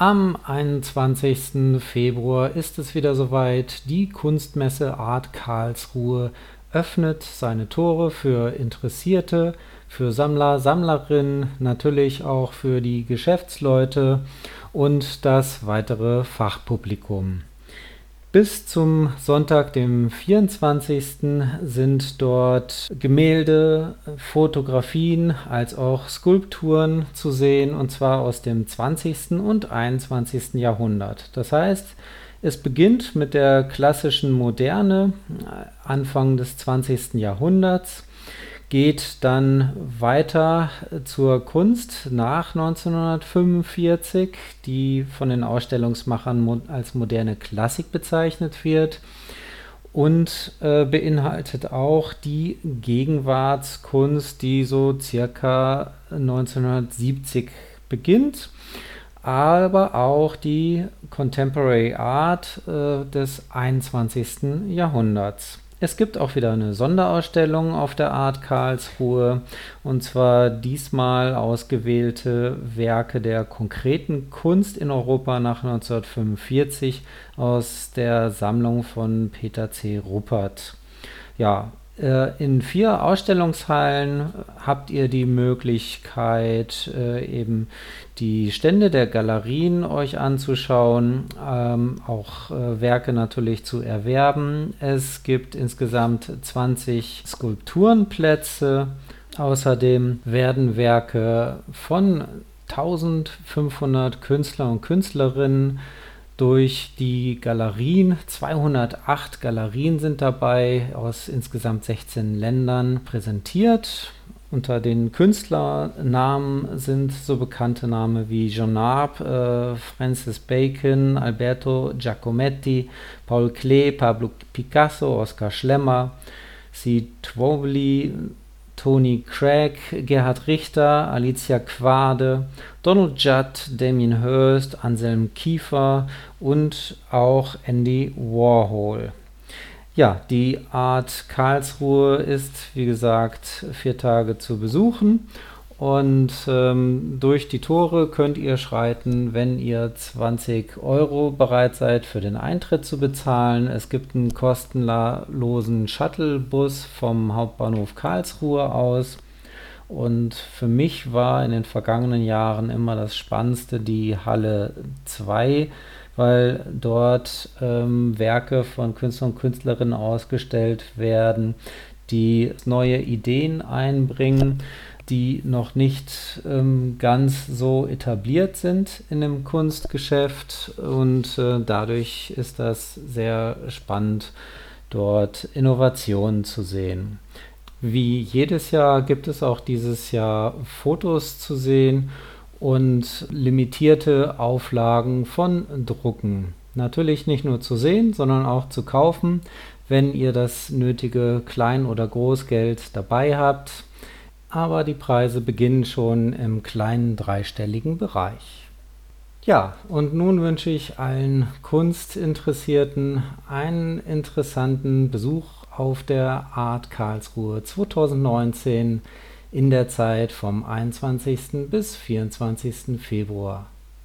Am 21. Februar ist es wieder soweit. Die Kunstmesse Art Karlsruhe öffnet seine Tore für Interessierte, für Sammler, Sammlerinnen, natürlich auch für die Geschäftsleute und das weitere Fachpublikum. Bis zum Sonntag, dem 24. sind dort Gemälde, Fotografien als auch Skulpturen zu sehen, und zwar aus dem 20. und 21. Jahrhundert. Das heißt, es beginnt mit der klassischen Moderne Anfang des 20. Jahrhunderts geht dann weiter zur Kunst nach 1945, die von den Ausstellungsmachern als moderne Klassik bezeichnet wird und äh, beinhaltet auch die Gegenwartskunst, die so circa 1970 beginnt, aber auch die Contemporary Art äh, des 21. Jahrhunderts. Es gibt auch wieder eine Sonderausstellung auf der Art Karlsruhe und zwar diesmal ausgewählte Werke der konkreten Kunst in Europa nach 1945 aus der Sammlung von Peter C. Ruppert. Ja, in vier Ausstellungshallen habt ihr die Möglichkeit, äh, eben die Stände der Galerien euch anzuschauen, ähm, auch äh, Werke natürlich zu erwerben. Es gibt insgesamt 20 Skulpturenplätze. Außerdem werden Werke von 1500 Künstler und Künstlerinnen durch die Galerien. 208 Galerien sind dabei aus insgesamt 16 Ländern präsentiert. Unter den Künstlernamen sind so bekannte Namen wie Jean Arp, äh, Francis Bacon, Alberto Giacometti, Paul Klee, Pablo Picasso, Oskar Schlemmer, C. Twombly, Tony Craig, Gerhard Richter, Alicia Quade, Donald Judd, Damien Hirst, Anselm Kiefer und auch Andy Warhol. Ja, die Art Karlsruhe ist, wie gesagt, vier Tage zu besuchen und ähm, durch die Tore könnt ihr schreiten, wenn ihr 20 Euro bereit seid für den Eintritt zu bezahlen. Es gibt einen kostenlosen Shuttlebus vom Hauptbahnhof Karlsruhe aus. Und für mich war in den vergangenen Jahren immer das Spannendste die Halle 2, weil dort ähm, Werke von Künstlern und Künstlerinnen ausgestellt werden, die neue Ideen einbringen die noch nicht ähm, ganz so etabliert sind in dem Kunstgeschäft und äh, dadurch ist das sehr spannend, dort Innovationen zu sehen. Wie jedes Jahr gibt es auch dieses Jahr Fotos zu sehen und limitierte Auflagen von Drucken. Natürlich nicht nur zu sehen, sondern auch zu kaufen, wenn ihr das nötige Klein- oder Großgeld dabei habt aber die Preise beginnen schon im kleinen dreistelligen Bereich. Ja, und nun wünsche ich allen Kunstinteressierten einen interessanten Besuch auf der Art Karlsruhe 2019 in der Zeit vom 21. bis 24. Februar.